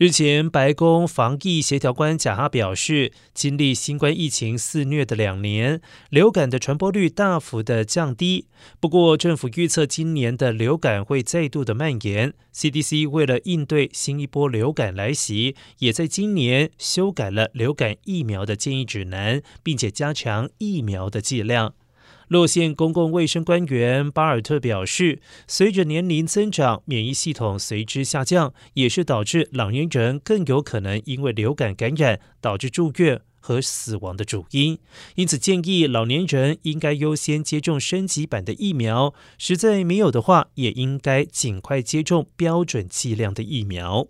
日前，白宫防疫协调官贾哈表示，经历新冠疫情肆虐的两年，流感的传播率大幅的降低。不过，政府预测今年的流感会再度的蔓延。CDC 为了应对新一波流感来袭，也在今年修改了流感疫苗的建议指南，并且加强疫苗的剂量。洛县公共卫生官员巴尔特表示，随着年龄增长，免疫系统随之下降，也是导致老年人更有可能因为流感感染导致住院和死亡的主因。因此，建议老年人应该优先接种升级版的疫苗，实在没有的话，也应该尽快接种标准剂量的疫苗。